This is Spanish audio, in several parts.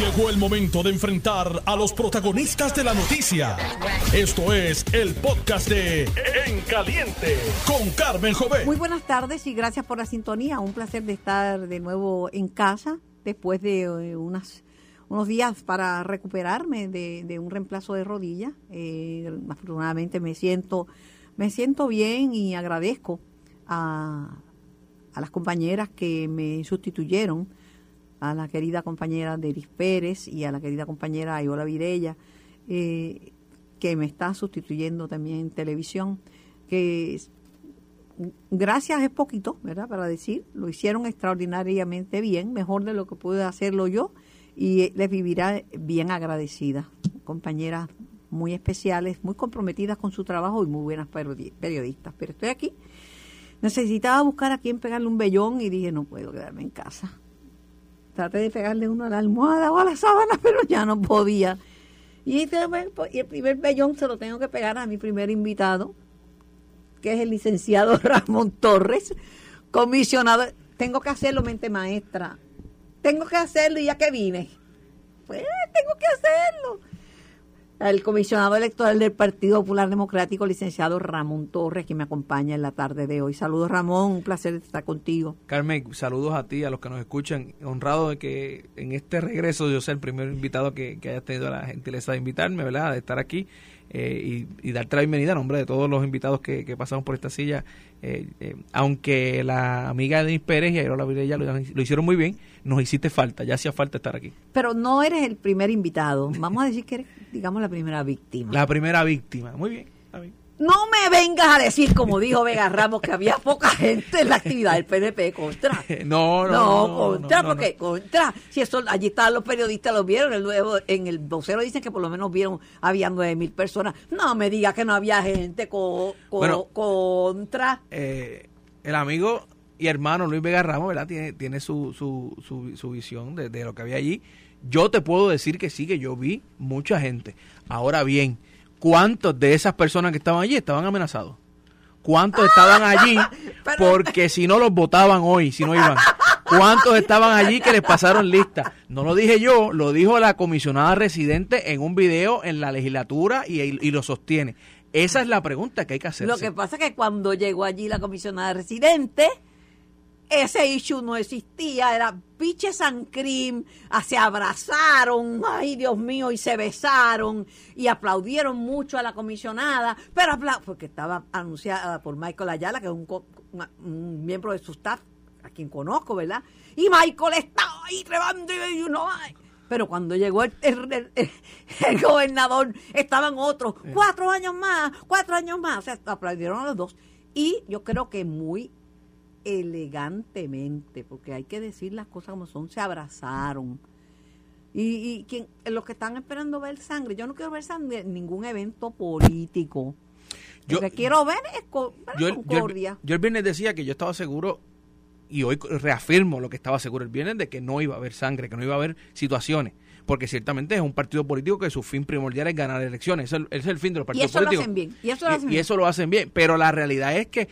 Llegó el momento de enfrentar a los protagonistas de la noticia. Esto es el podcast de En Caliente con Carmen Jové. Muy buenas tardes y gracias por la sintonía. Un placer de estar de nuevo en casa después de eh, unas, unos días para recuperarme de, de un reemplazo de rodilla. Eh, afortunadamente me siento, me siento bien y agradezco a, a las compañeras que me sustituyeron a la querida compañera Deris Pérez y a la querida compañera Ayola Virella, eh, que me está sustituyendo también en televisión, que gracias es poquito, ¿verdad? Para decir, lo hicieron extraordinariamente bien, mejor de lo que pude hacerlo yo, y les vivirá bien agradecida. Compañeras muy especiales, muy comprometidas con su trabajo y muy buenas periodistas. Pero estoy aquí. Necesitaba buscar a quien pegarle un vellón y dije, no puedo quedarme en casa traté de pegarle uno a la almohada o a la sábana, pero ya no podía. Y, el primer vellón se lo tengo que pegar a mi primer invitado, que es el licenciado Ramón Torres, comisionado. Tengo que hacerlo, mente maestra. Tengo que hacerlo y ya que vine. Pues tengo que hacerlo el comisionado electoral del Partido Popular Democrático, licenciado Ramón Torres, que me acompaña en la tarde de hoy. Saludos, Ramón, un placer estar contigo. Carmen, saludos a ti, a los que nos escuchan. Honrado de que en este regreso yo sea el primer invitado que, que hayas tenido la gentileza de invitarme, ¿verdad? De estar aquí. Eh, y, darte la bienvenida a nombre de todos los invitados que, que pasamos por esta silla. Eh, eh, aunque la amiga de Pérez y Aerola Virella lo, lo hicieron muy bien, nos hiciste falta, ya hacía falta estar aquí. Pero no eres el primer invitado, vamos a decir que eres, digamos, la primera víctima. La primera víctima, muy bien. No me vengas a decir, como dijo Vega Ramos, que había poca gente en la actividad del PNP contra. No, no, no. contra, porque contra. Si eso, allí estaban los periodistas, lo vieron. El nuevo, en el vocero dicen que por lo menos vieron, había nueve mil personas. No me digas que no había gente contra. Eh, el amigo y hermano Luis Vega Ramos, ¿verdad? Tiene, tiene su, su, su, su visión de, de lo que había allí. Yo te puedo decir que sí, que yo vi mucha gente. Ahora bien ¿Cuántos de esas personas que estaban allí estaban amenazados? ¿Cuántos estaban allí porque si no los votaban hoy, si no iban? ¿Cuántos estaban allí que les pasaron lista? No lo dije yo, lo dijo la comisionada residente en un video en la legislatura y, y lo sostiene. Esa es la pregunta que hay que hacer. Lo que pasa es que cuando llegó allí la comisionada residente, ese issue no existía, era piche San Crim, ah, se abrazaron, ay Dios mío, y se besaron y aplaudieron mucho a la comisionada, pero porque estaba anunciada por Michael Ayala, que es un, miembro de su staff, a quien conozco, ¿verdad? Y Michael estaba ahí tremendo y uno, ay. Pero cuando llegó el, el, gobernador, estaban otros, cuatro años más, cuatro años más, o sea, aplaudieron a los dos. Y yo creo que muy elegantemente, porque hay que decir las cosas como son, se abrazaron. Y, y los que están esperando ver sangre, yo no quiero ver sangre en ningún evento político. Yo, lo que quiero ver es yo, concordia. Yo, el viernes decía que yo estaba seguro, y hoy reafirmo lo que estaba seguro el viernes, de que no iba a haber sangre, que no iba a haber situaciones porque ciertamente es un partido político que su fin primordial es ganar elecciones. Ese es el, fin de los partidos políticos. Y eso lo hacen bien. Y eso lo hacen bien. Pero la realidad es que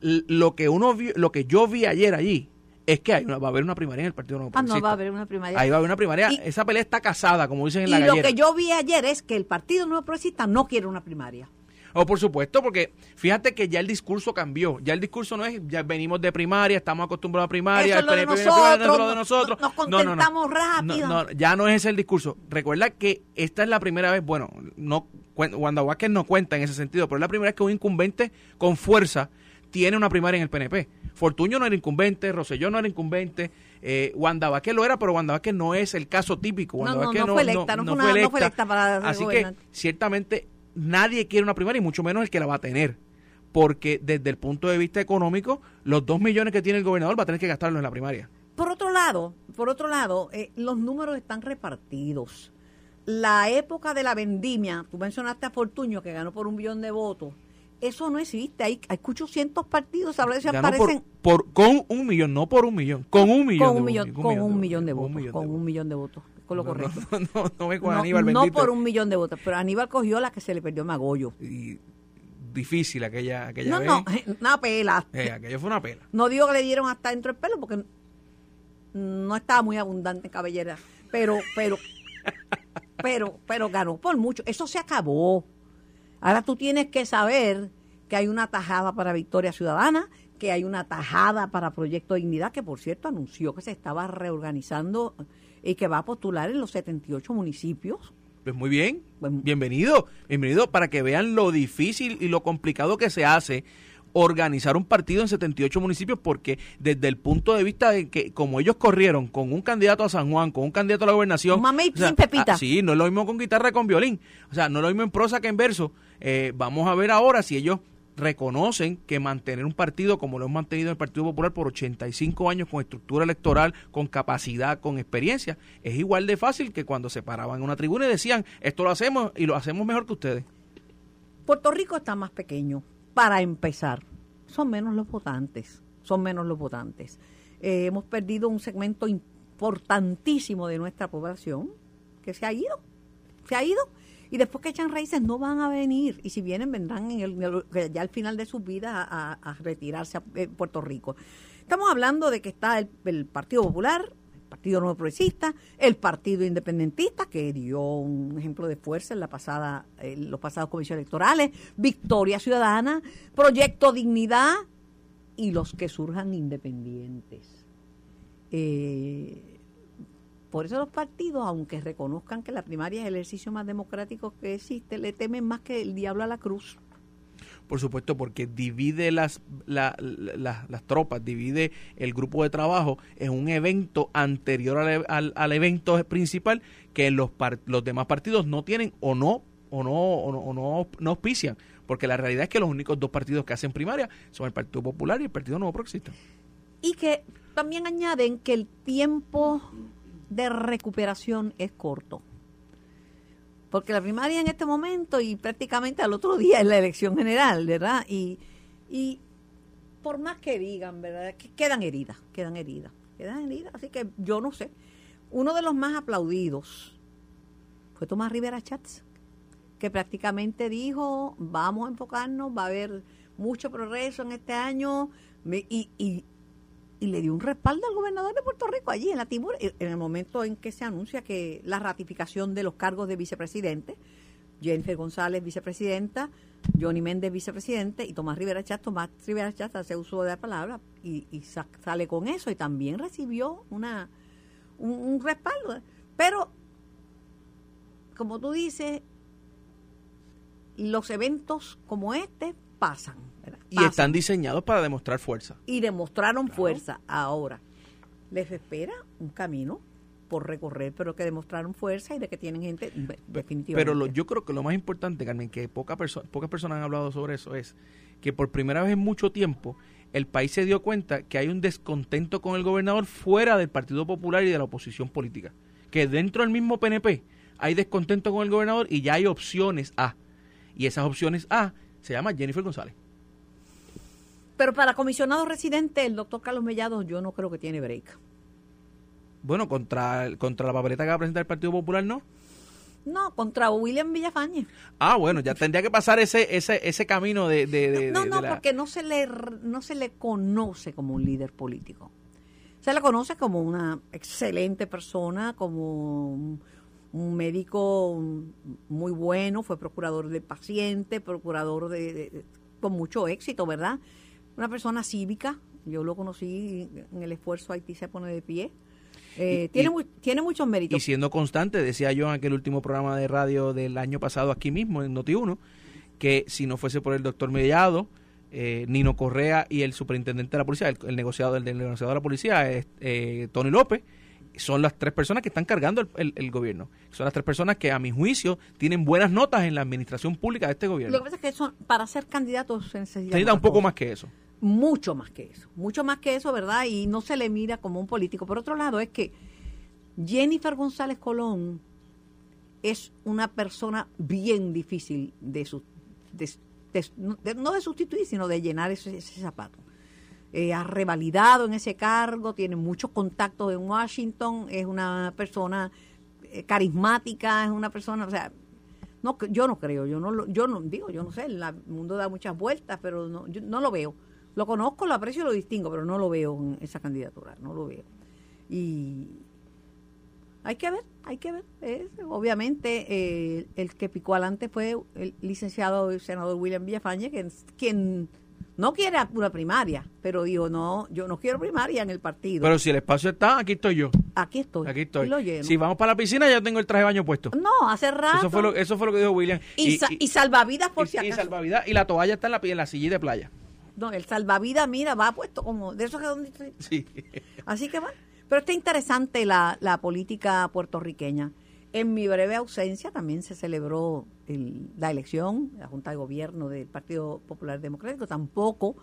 lo que uno lo que yo vi ayer allí es que hay va a haber una primaria en el Partido Nuevo Ah, no va a haber una primaria. Ahí va a haber una primaria. Esa pelea está casada, como dicen en la Y lo que yo vi ayer es que el Partido Nuevo Progresista no quiere una primaria. Oh, por supuesto, porque fíjate que ya el discurso cambió. Ya el discurso no es, ya venimos de primaria, estamos acostumbrados a primaria, Eso es lo de nosotros, de nosotros. Nos contentamos rápido. ya no es ese el discurso. Recuerda que esta es la primera vez, bueno, no Wanda Vázquez no cuenta en ese sentido, pero es la primera vez que un incumbente con fuerza tiene una primaria en el PNP. Fortuño no era incumbente, Roselló no era incumbente, eh, Wanda Vázquez lo era, pero Wanda Vázquez no es el caso típico. Wanda no, no, no, fue electa, no, fue electa. para Así que ciertamente nadie quiere una primaria y mucho menos el que la va a tener. Porque desde el punto de vista económico, los dos millones que tiene el gobernador va a tener que gastarlos en la primaria. Por otro lado, por otro lado, eh, los números están repartidos. La época de la vendimia, tú mencionaste a Fortuño que ganó por un millón de votos eso no existe. Hay, hay 800 partidos, ahora se aparecen. por, con un millón, no por un millón, con un millón. Con un millón, con un millón de votos. Con un millón de votos. Con lo correcto. No, no, no, me con Aníbal No por un millón de votos, pero Aníbal cogió la que se le perdió a Magollo. Y difícil aquella, aquella no, No, una pela. Eh, aquello fue una pela. No digo que le dieron hasta dentro el pelo porque no estaba muy abundante en cabellera. pero, pero, pero, pero ganó por mucho. Eso se acabó. Ahora tú tienes que saber que hay una tajada para Victoria Ciudadana, que hay una tajada para Proyecto Dignidad, que por cierto anunció que se estaba reorganizando y que va a postular en los 78 municipios. Pues muy bien, bienvenido, bienvenido para que vean lo difícil y lo complicado que se hace organizar un partido en 78 municipios porque desde el punto de vista de que como ellos corrieron con un candidato a San Juan, con un candidato a la gobernación, sin pepita. Ah, sí, no es lo mismo con guitarra con violín, o sea, no es lo mismo en prosa que en verso. Eh, vamos a ver ahora si ellos reconocen que mantener un partido como lo hemos mantenido el Partido Popular por 85 años con estructura electoral, con capacidad, con experiencia, es igual de fácil que cuando se paraban en una tribuna y decían, esto lo hacemos y lo hacemos mejor que ustedes. Puerto Rico está más pequeño, para empezar. Son menos los votantes, son menos los votantes. Eh, hemos perdido un segmento importantísimo de nuestra población que se ha ido, se ha ido y después que echan raíces no van a venir. Y si vienen, vendrán en el, ya al final de sus vidas a, retirarse a Puerto Rico. Estamos hablando de que está el, Partido Popular, Partido Nuevo Progresista, el Partido Independentista, que dio un ejemplo de fuerza en la pasada, en los pasados comisiones electorales, Victoria Ciudadana, Proyecto Dignidad y los que surjan independientes. Eh, por eso los partidos, aunque reconozcan que la primaria es el ejercicio más democrático que existe, le temen más que el diablo a la cruz. Por supuesto, porque divide las, las tropas, divide el grupo de trabajo en un evento anterior al, al, evento principal que los, los demás partidos no tienen o no o no, o no, no, auspician. Porque la realidad es que los únicos dos partidos que hacen primaria son el Partido Popular y el Partido Nuevo Progresista. Y que también añaden que el tiempo de recuperación es corto. Porque la primaria en este momento y prácticamente al otro día es la elección general, ¿verdad? Y, y por más que digan, ¿verdad? Que quedan heridas, quedan heridas, quedan heridas. Así que yo no sé. Uno de los más aplaudidos fue Tomás Rivera Chats, que prácticamente dijo, vamos a enfocarnos, va a haber mucho progreso en este año. Y, y, y le dio un respaldo al gobernador de Puerto Rico allí en la Timur, en el momento en que se anuncia que la ratificación de los cargos de vicepresidente, Jennifer González, vicepresidenta, Johnny Méndez, vicepresidente, y Tomás Rivera Chat, Tomás Rivera Chat hace uso de la palabra y, sale con eso y también recibió una un, respaldo. Pero, como tú dices, los eventos como este pasan y están diseñados para demostrar fuerza. Y demostraron fuerza. Ahora, les espera un camino por recorrer, pero que demostraron fuerza y de que tienen gente definitivamente. Pero yo creo que lo más importante, Carmen, que poca pocas personas han hablado sobre eso, es que por primera vez en mucho tiempo el país se dio cuenta que hay un descontento con el gobernador fuera del Partido Popular y de la oposición política. Que dentro del mismo PNP hay descontento con el gobernador y ya hay opciones A. Y esas opciones A se llama Jennifer González. Pero para comisionado residente, el doctor Carlos Mellado, yo no creo que tiene break. Bueno, contra, contra la papeleta que va a presentar el Partido Popular, ¿no? No, contra William Villafañe. Ah, bueno, ya tendría que pasar ese ese ese camino de... de, no, no, porque no se, le, no se le conoce como un líder político. Se le conoce como una excelente persona, como un, un médico muy bueno, fue procurador del paciente, procurador de, con mucho éxito, ¿verdad? Una persona cívica, yo lo conocí en el esfuerzo Haití se pone de pie. Eh, tiene, tiene muchos méritos. Y siendo constante, decía yo en aquel último programa de radio del año pasado aquí mismo, en Noti1, que si no fuese por el doctor Mediado, eh, Nino Correa y el superintendente de la policía, el, negociador, el, negociador de la policía, eh, Tony López, son las tres personas que están cargando el, gobierno. Son las tres personas que, a mi juicio, tienen buenas notas en la administración pública de este gobierno. Lo que pasa es que son, para ser candidatos se necesita un poco más que eso mucho más que eso, mucho más que eso, ¿verdad? Y no se le mira como un político. Por otro lado, es que Jennifer González Colón es una persona bien difícil de, su, no de sustituir, sino de llenar ese, zapato. Eh, ha revalidado en ese cargo, tiene muchos contactos en Washington, es una persona eh, carismática, es una persona, o sea, no, yo no creo, yo no, yo no digo, yo no sé, el mundo da muchas vueltas, pero no, yo no lo veo lo conozco, lo aprecio lo distingo, pero no lo veo en esa candidatura, no lo veo. Y Hay que ver, hay que ver. Es, obviamente, eh, el que picó adelante fue el licenciado el senador William Villafañe, quien no quiere una primaria, pero dijo, no, yo no quiero primaria en el partido. Pero si el espacio está, aquí estoy yo. Aquí estoy. Aquí estoy. Y lo lleno. Si vamos para la piscina, ya tengo el traje de baño puesto. No, hace rato. Eso fue lo, eso fue lo que dijo William. y, sa- y salvavidas por y- si y acaso. salvavidas. Y la toalla está en la, en la silla de playa. No, el salvavidas, mira, va puesto como de esos que donde... Sí. Así que bueno. Pero está interesante la, la política puertorriqueña. En mi breve ausencia también se celebró el- la elección, la Junta de Gobierno del Partido Popular Democrático. Tampoco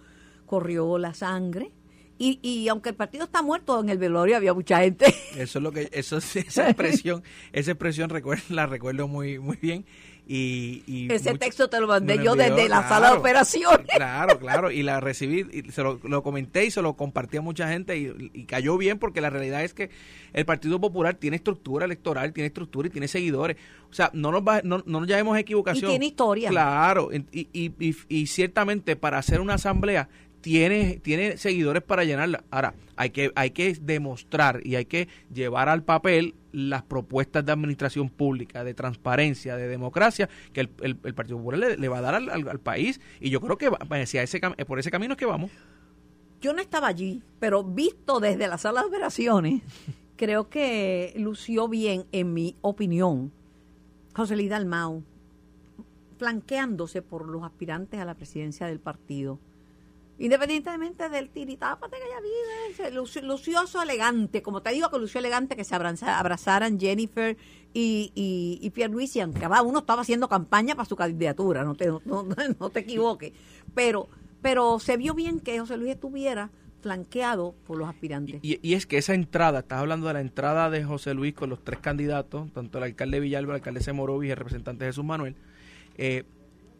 corrió la sangre. Y, y aunque el partido está muerto, en el velorio había mucha gente. Eso es lo que, eso es- esa expresión, esa expresión recuerdo, la recuerdo muy, muy bien. Y, y Ese mucho- texto te lo mandé yo envió, desde la sala de operaciones. Claro, claro, y la recibí, y se lo, lo comenté y se lo compartí a mucha gente y, y cayó bien porque la realidad es que el Partido Popular tiene estructura electoral, tiene estructura y tiene seguidores. O sea, no nos, va, no, no nos llamemos equivocación. Y tiene historia. Claro, y, y ciertamente para hacer una asamblea tiene, tiene seguidores para llenarla. Ahora, hay que, hay que demostrar y hay que llevar al papel las propuestas de administración pública, de transparencia, de democracia, que el, el- el Partido Popular le, le va a dar al, al- al país. Y yo creo que va- hacia ese, cam- por ese camino es que vamos. Yo no estaba allí, pero visto desde la sala de operaciones, creo que lució bien, en mi opinión, José Luis Dalmau, flanqueándose por los aspirantes a la presidencia del partido. Independientemente del tiritápate que ella vive, eso elegante, como te digo que lució elegante que se abraza- abrazaran Jennifer y, y, y Pierluisi, aunque cada uno estaba haciendo campaña para su candidatura, no te, no, no- no te equivoques. Pero, pero se vio bien que José Luis estuviera flanqueado por los aspirantes. Y, y es que esa entrada, estás hablando de la entrada de José Luis con los tres candidatos, tanto el alcalde Villalba, el alcalde Morovis y el representante Jesús Manuel, eh,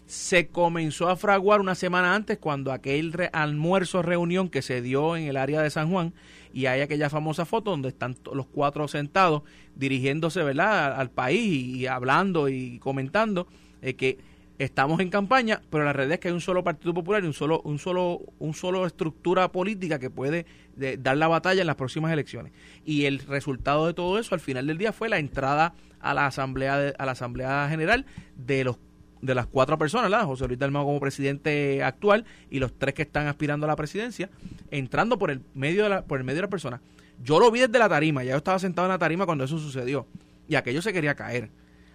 se comenzó a fraguar una semana antes cuando aquel re- almuerzo reunión que se dio en el área de San Juan y hay aquella famosa foto donde están los cuatro sentados dirigiéndose verdad al, país y, hablando y comentando eh, que estamos en campaña pero la realidad es que hay un solo partido popular y un solo un solo un solo estructura política que puede de- dar la batalla en las próximas elecciones. Y el resultado de todo eso al final del día fue la entrada a la asamblea de- a la asamblea general de los de las cuatro personas, ¿verdad? José Luis Dalmau como presidente actual y los tres que están aspirando a la presidencia, entrando por el medio de la, por el medio de la persona. Yo lo vi desde la tarima, ya yo estaba sentado en la tarima cuando eso sucedió y aquello se quería caer.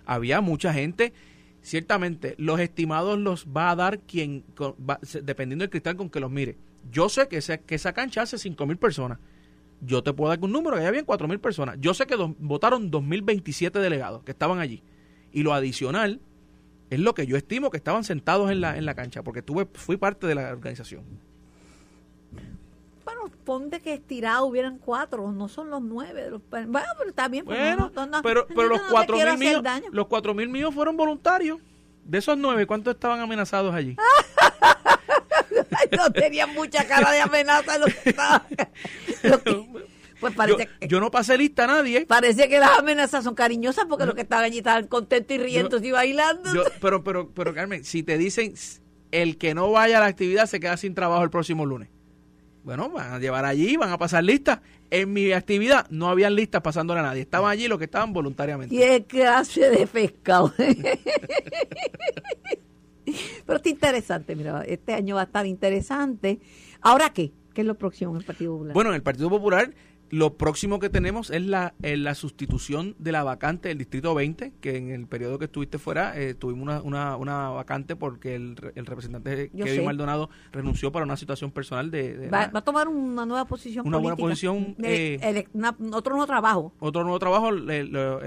Había mucha gente, ciertamente los estimados los va a dar quien, va- dependiendo del cristal con que los mire. Yo sé que, esa- que esa cancha hace cinco mil personas. Yo te puedo dar un número, que había cuatro mil personas. Yo sé que dos- votaron 2027 delegados que estaban allí. Y lo adicional es lo que yo estimo que estaban sentados en la, en la cancha, porque tuve, fui parte de la organización. Bueno, ponte que estirado hubieran cuatro, no son los nueve. los- bueno, pero está bien. pues, Bueno, no, no, pero, pero los no cuatro mil míos, los cuatro mil míos fueron voluntarios. De esos nueve, ¿cuántos estaban amenazados allí? no tenían mucha cara de amenaza lo que estaba. lo que- pues yo, parece, que- yo no pasé lista a nadie. parece que las amenazas son cariñosas porque los que estaban allí estaban contentos y riendo y bailando. Yo- pero, pero, pero, Carmen, si te dicen el que no vaya a la actividad se queda sin trabajo el próximo lunes. Bueno, van a llevar allí, van a pasar listas. En mi actividad no habían listas pasándole a nadie. Estaban allí los que estaban voluntariamente. ¿Qué clase de pescado? Pero está interesante, mira, este año va a estar interesante. ¿Ahora qué? ¿Qué es lo próximo en el Partido Popular? Bueno, en el Partido Popular lo próximo que tenemos es la, eh, la sustitución de la vacante del Distrito 20, que en el periodo que estuviste fuera eh, tuvimos una, una, una vacante porque el, el representante Yo Kevin sé. Maldonado renunció para una situación personal de... de va, la- va a tomar una nueva posición Una política. posición, Eh, eh, una- otro nuevo trabajo otro nuevo trabajo, él,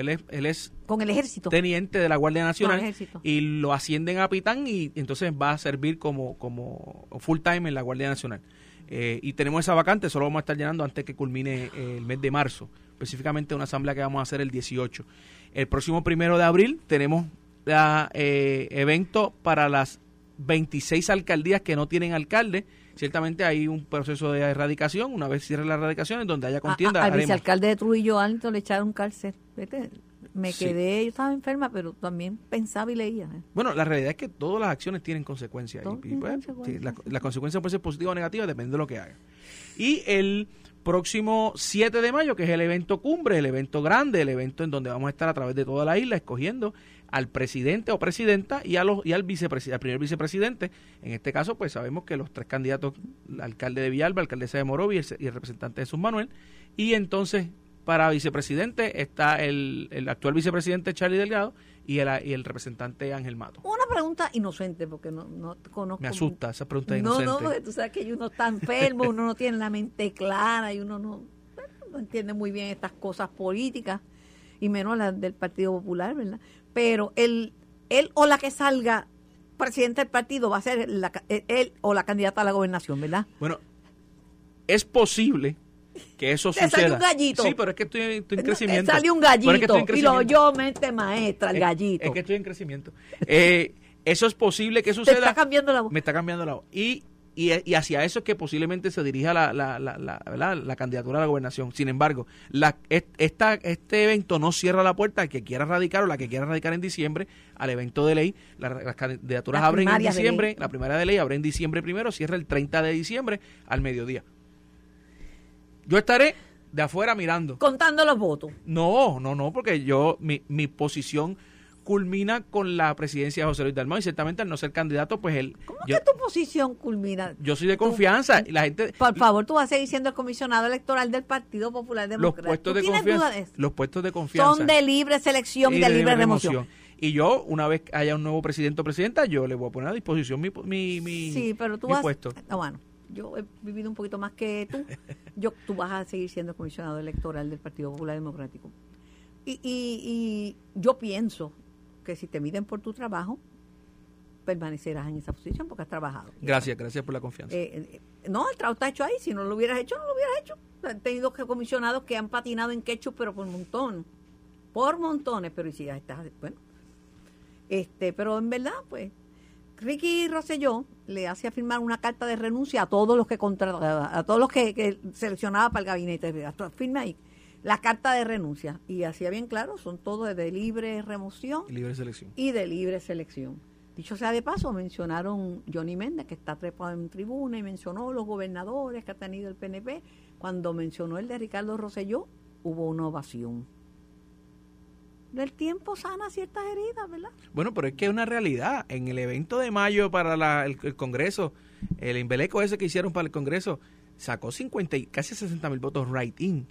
es, él es con el ejército. teniente de la Guardia Nacional Con el ejército. y lo ascienden a capitán y entonces va a servir como, como full time en la Guardia Nacional. Eh, y tenemos esa vacante, solo vamos a estar llenando antes que culmine eh, el mes de marzo, específicamente una asamblea que vamos a hacer el 18. El próximo primero de abril tenemos la, eh, evento para las 26 alcaldías que no tienen alcalde. Ciertamente hay un proceso de erradicación, una vez cierre la erradicación, en donde haya contienda. A- a- al haremos. vicealcalde de Trujillo Alto le echaron cárcel. Vete, me Sí. quedé, yo estaba enferma, pero también pensaba y leía. ¿eh? Bueno, la realidad es que todas las acciones tienen consecuencias. Y- y, pues, consecuencias, sí, la, sí. la consecuencia puede ser positiva o negativa, depende de lo que haga. Y el próximo 7 de mayo, que es el evento cumbre, el evento grande, el evento en donde vamos a estar a través de toda la isla escogiendo al presidente o presidenta y, a los, y al, al primer vicepresidente. En este caso, pues sabemos que los tres candidatos, el alcalde de Villalba, alcaldesa de Morovi y el, y el representante de Jesús Manuel. Y entonces, para vicepresidente está el, el actual vicepresidente Charlie Delgado y el, y el representante Ángel Mato. Una pregunta inocente, porque no, no conozco. Me asusta esa pregunta No, inocente. no, porque tú sabes que uno está enfermo, uno no tiene la mente clara y uno no, no entiende muy bien estas cosas políticas y menos las del Partido Popular, ¿verdad? Pero él, él o la que salga presidente del partido va a ser la ca- él o la candidata a la gobernación, ¿verdad? Bueno, es posible que eso Te suceda. salió un gallito. Sí, pero es que estoy, estoy en crecimiento. Un Pero es que gallito estoy en y lo yo mente maestra, el Es- gallito. Es, que estoy en crecimiento. Eh, eso es posible que Te suceda. está cambiando la voz. Me está cambiando la voz. Y, y, y hacia eso es que posiblemente se dirija la, la, la, la, la candidatura a la gobernación. Sin embargo, la, es- esta, este evento no cierra la puerta al que quiera radicar o la que quiera radicar en diciembre al evento de ley. La- las candidaturas abren en diciembre. La primaria de ley abre en diciembre primero, cierra el 30 de diciembre al mediodía. Yo estaré de afuera mirando. Contando los votos. No, no, no, porque yo, mi, mi posición culmina con la presidencia de José Luis Dalmau y ciertamente al no ser candidato, pues él, ¿Cómo yo, que tu posición culmina? yo soy de tú- confianza y la gente, Por favor, tú vas a seguir siendo el comisionado electoral del Partido Popular los Democrático. puestos ¿Tú de confianza, los puestos de confianza Son de libre selección y, de, libre remoción. Y yo, una vez que haya un nuevo presidente o presidenta, yo le voy a poner a disposición mi, mi, mi, Sí, pero tú mi vas. puesto. No, bueno, yo he vivido un poquito más que tú. Yo, tú vas a seguir siendo comisionado electoral del Partido Popular Democrático. Y, y, y yo pienso que si te miden por tu trabajo, permanecerás en esa posición porque has trabajado. Gracias, gracias por la confianza. Eh, eh, no, el trabajo está hecho ahí. Si no lo hubieras hecho, no lo hubieras hecho. He tenido comisionados que han patinado en ketchup, pero por montón. Por montones, pero y si ya estás, bueno. Este, pero en verdad, pues, Ricky Rosselló le hacía firmar una carta de renuncia a todos los que contrataba, a todos los que, que seleccionaba para el gabinete. Firma ahí la carta de renuncia. Y hacía bien claro, son todos de libre remoción Y libre selección. y de libre selección. Dicho sea de paso, mencionaron Johnny Méndez, que está trepado en tribuna, y mencionó los gobernadores que ha tenido el PNP. Cuando mencionó el de Ricardo Rosselló, hubo una ovación. Del tiempo sana ciertas heridas, ¿verdad? Bueno, pero es que es una realidad. En el evento de mayo para la- el, el Congreso, el embeleco ese que hicieron para el Congreso, sacó 50 y casi 60 mil votos right in.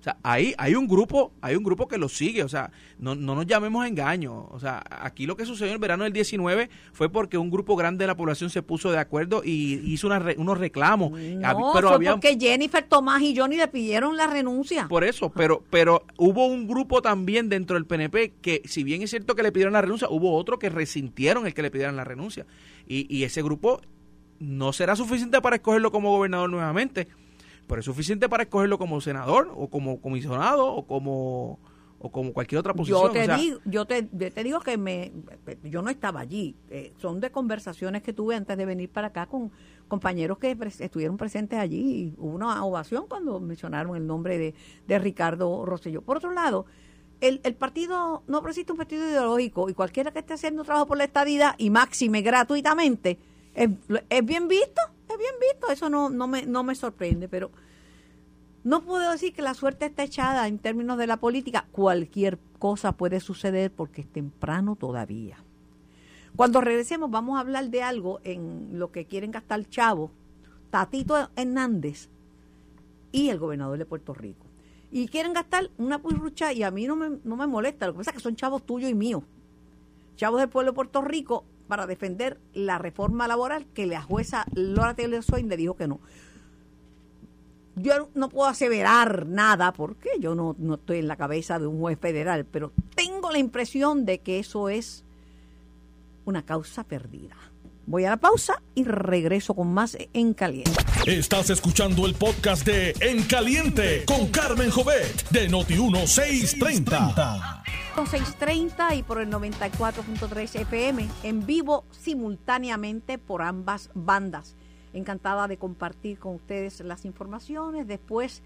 O sea, ahí hay un grupo, hay un grupo que lo sigue, o sea, no, no nos llamemos a engaño. O sea, aquí lo que sucedió en el verano del 19 fue porque un grupo grande de la población se puso de acuerdo y hizo una unos reclamos. No, pero fue había porque Jennifer Tomás y Johnny le pidieron la renuncia. por eso, pero pero hubo un grupo también dentro del PNP que, si bien es cierto que le pidieron la renuncia, hubo otro que resintieron el que le pidieran la renuncia. Y, y ese grupo no será suficiente para escogerlo como gobernador nuevamente, pero es suficiente para escogerlo como senador o como comisionado o como o como cualquier otra posición. Yo te o sea, digo, yo te, yo te digo que me, yo no estaba allí. Eh, son de conversaciones que tuve antes de venir para acá con compañeros que estuvieron presentes allí. Y hubo una ovación cuando mencionaron el nombre de, de Ricardo Rosselló. Por otro lado, el, el partido no presiste un partido ideológico y cualquiera que esté haciendo trabajo por la estadidad y máxime gratuitamente es, es bien visto, bien visto. Eso no, no, me, no me sorprende, pero no puedo decir que la suerte está echada en términos de la política. Cualquier cosa puede suceder porque es temprano todavía. Cuando regresemos vamos a hablar de algo en lo que quieren gastar Chavo, Tatito Hernández y el gobernador de Puerto Rico. Y quieren gastar una purrucha y a mí no me, no me molesta. Lo que pasa es que son chavos tuyos y míos. Chavos del pueblo de Puerto Rico para defender la reforma laboral que la jueza Laura Taylor Swain le dijo que no yo no puedo aseverar nada porque yo no, no estoy en la cabeza de un juez federal, pero tengo la impresión de que eso es una causa perdida. Voy a la pausa y regreso con más en caliente. Estás escuchando el podcast de En Caliente con Carmen Jovet de Noti1630. 630 y por el 94.3 FM en vivo simultáneamente por ambas bandas. Encantada de compartir con ustedes las informaciones después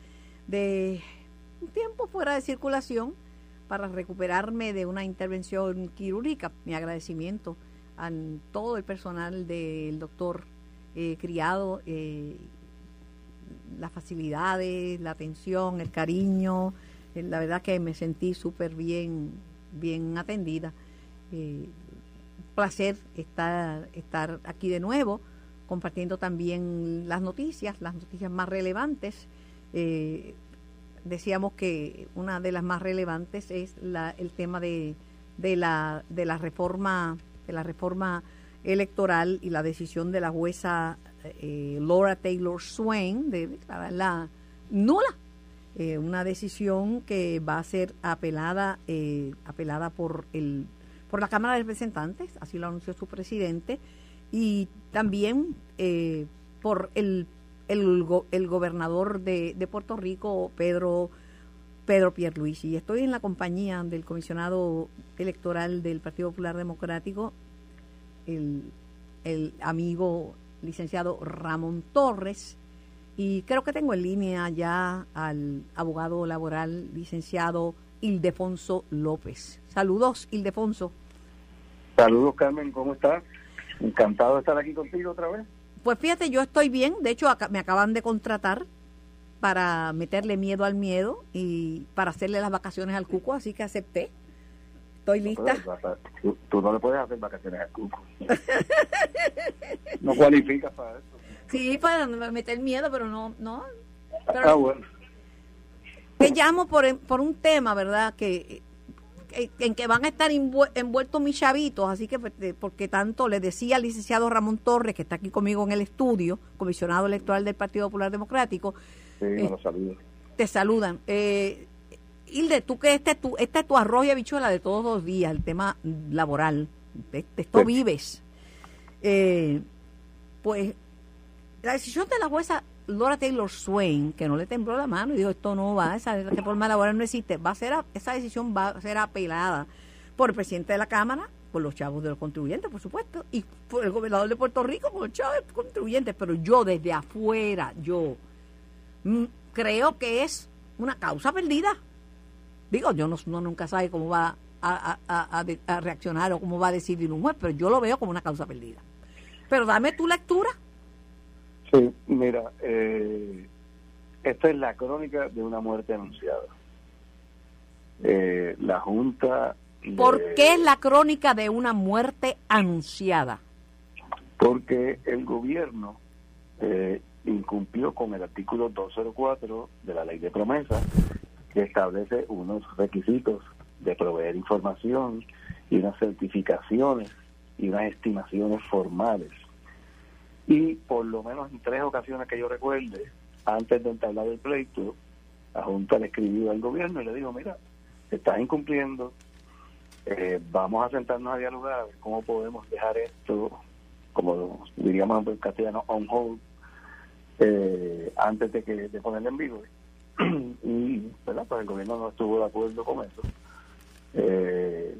de un tiempo fuera de circulación. para recuperarme de una intervención quirúrgica. Mi agradecimiento a todo el personal del doctor eh, Criado, eh, las facilidades, la atención, el cariño. Eh, la verdad que me sentí súper bien, bien atendida. Eh, placer estar, estar aquí de nuevo, compartiendo también las noticias, las noticias más relevantes. Decíamos que una de las más relevantes es la, el tema de, de, la, de la reforma la reforma electoral y la decisión de la jueza eh, Laura Taylor Swain de declararla nula. Eh, una decisión que va a ser apelada eh, apelada por el por la Cámara de Representantes así lo anunció su presidente y también eh, por el el, el gobernador de, de Puerto Rico Pedro Pedro Pierluisi y estoy en la compañía del comisionado electoral del Partido Popular Democrático el, el amigo licenciado Ramón Torres y creo que tengo en línea ya al abogado laboral licenciado Ildefonso López. Saludos, Ildefonso. Saludos, Carmen, ¿cómo estás? Encantado de estar aquí contigo otra vez. Pues fíjate, yo estoy bien, de hecho acá- me acaban de contratar para meterle miedo al miedo y para hacerle las vacaciones al cuco, así que acepté. Estoy lista. Tú, tú no le puedes hacer vacaciones al cuco. no cualificas para eso. Sí, para meter miedo, pero no, no. Pero- Ah, bueno. Te llamo por, por un tema, ¿verdad? Que, en que van a estar envuel- envueltos mis chavitos, así que pues, porque tanto le decía al licenciado Ramón Torres, que está aquí conmigo en el estudio, comisionado electoral del Partido Popular Democrático, Sí, me lo saludo. te saludan. Eh, Hilde, tú que este es tu, este es tu arroz y habichuela de todos los días, el tema laboral, de, de esto Sí. vives. Eh, pues la decisión de la jueza Laura Taylor Swain, que no le tembló la mano y dijo, esto no va, esa reforma laboral no existe, va a ser, a- esa decisión va a ser apelada por el presidente de la Cámara, por los chavos de los contribuyentes, por supuesto, y por el gobernador de Puerto Rico, por los chavos de los contribuyentes, pero yo desde afuera, yo creo que es una causa perdida. Digo, yo no, uno nunca sabe cómo va a, a- a- a de- a reaccionar o cómo va a decidir un juez, pero yo lo veo como una causa perdida. Pero dame tu lectura. Sí, mira, eh, esta es la crónica de una muerte anunciada. Eh, la Junta... de- ¿Por qué es la crónica de una muerte anunciada? Porque el gobierno eh, incumplió con el artículo 204 de la ley de promesa, que establece unos requisitos de proveer información y unas certificaciones y unas estimaciones formales. Y por lo menos en tres ocasiones que yo recuerde, antes de entablar el pleito, la Junta le escribió al gobierno y le dijo, mira, estás incumpliendo, eh, vamos a sentarnos a dialogar a ver cómo podemos dejar esto, como diríamos en castellano, on hold, eh, antes de que de ponerlo en vivo. y ¿verdad? Pues el gobierno no estuvo de acuerdo con eso. Eh,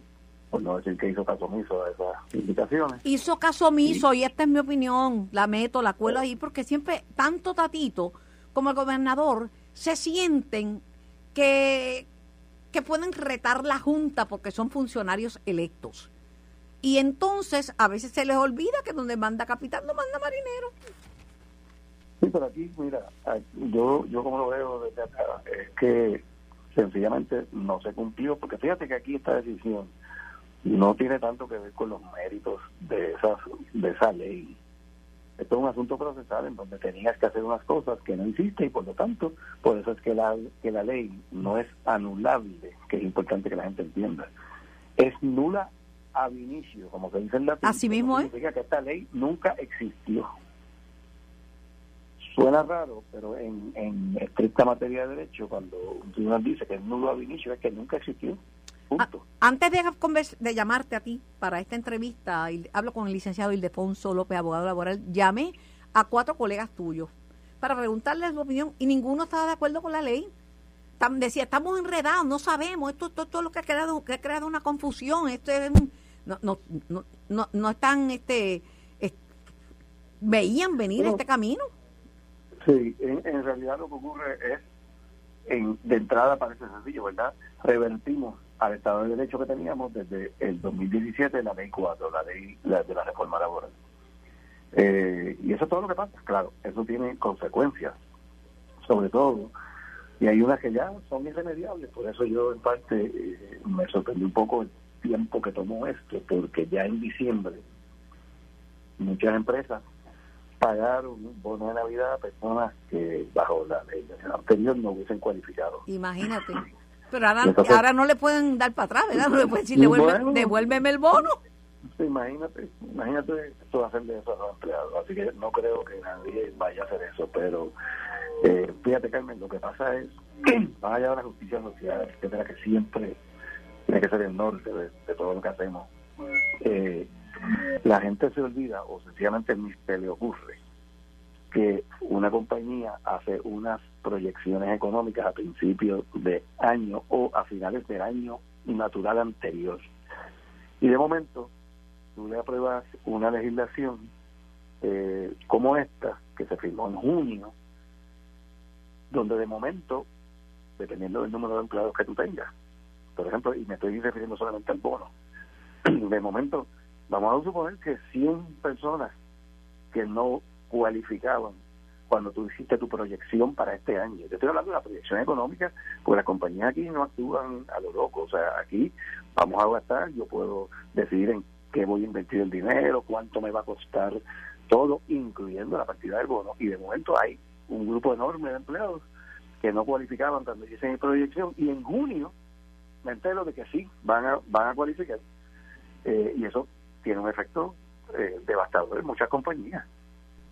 por no decir que hizo caso omiso a esas indicaciones. Hizo caso omiso y esta es mi opinión, la meto, la cuelo ahí, porque siempre tanto Tatito como el gobernador se sienten que, que pueden retar la Junta porque son funcionarios electos. Y entonces a veces se les olvida que donde manda capitán no manda marinero. Sí, pero aquí, mira, a- yo, yo como lo veo desde acá, es que sencillamente no se cumplió, porque fíjate que aquí esta decisión no tiene tanto que ver con los méritos de, esas, de esa ley. Esto es un asunto procesal en donde tenías que hacer unas cosas que no hiciste y por lo tanto, por eso es que la, que la ley no es anulable, que es importante que la gente entienda. Es nula ab inicio, como se dice en latín. Así mismo es. Significa que esta ley nunca existió. Suena raro, pero en, en estricta materia de derecho, cuando un tribunal dice que es nulo ab inicio, es que nunca existió. Punto. A- antes de, de llamarte a ti para esta entrevista, hablo con el licenciado Ildefonso López, abogado laboral, llamé a cuatro colegas tuyos para preguntarles su opinión y ninguno estaba de acuerdo con la ley. Decía, estamos enredados, no sabemos, esto, esto, esto es lo que ha creado, que ha creado una confusión, esto es un- no, no, no, no, no están, este, es- veían venir Bueno. este camino. Sí, en, realidad lo que ocurre es, en, de entrada parece sencillo, ¿verdad? Revertimos al Estado de Derecho que teníamos desde el 2017, la ley 4, la ley de la reforma laboral. Eh, y eso es todo lo que pasa. Claro, eso tiene consecuencias, sobre todo, y hay unas que ya son irremediables. Por eso yo, en parte, eh, me sorprendí un poco el tiempo que tomó esto, porque ya en diciembre muchas empresas pagaron un bono de Navidad a personas que bajo la ley anterior no hubiesen cualificado. Imagínate. Pero ahora, ahora no le pueden dar para atrás, ¿verdad? No le pueden decir, devuélveme el bono. Imagínate, imagínate esto hacerle eso a los empleados. Así que no creo que nadie vaya a hacer eso. Pero eh, fíjate, Carmen, lo que pasa es, más allá de la justicia social, etcétera, que siempre tiene que ser el norte de, todo lo que hacemos, eh, la gente se olvida o sencillamente ni se le ocurre que una compañía hace unas proyecciones económicas a principios de año o a finales del año natural anterior. Y de momento, tú le apruebas una legislación eh, como esta, que se firmó en junio, donde de momento, dependiendo del número de empleados que tú tengas, por ejemplo, y me estoy refiriendo solamente al bono, de momento, vamos a suponer que 100 personas que no cualificaban cuando tú hiciste tu proyección para este año. Yo estoy hablando de la proyección económica, porque las compañías aquí no actúan a lo loco. O sea, aquí vamos a gastar, yo puedo decidir en qué voy a invertir el dinero, cuánto me va a costar todo, incluyendo la partida del bono. Y de momento hay un grupo enorme de empleados que no cualificaban cuando hice mi proyección y en junio me entero de que sí, van a, van a cualificar. Eh, y eso tiene un efecto eh, devastador en muchas compañías.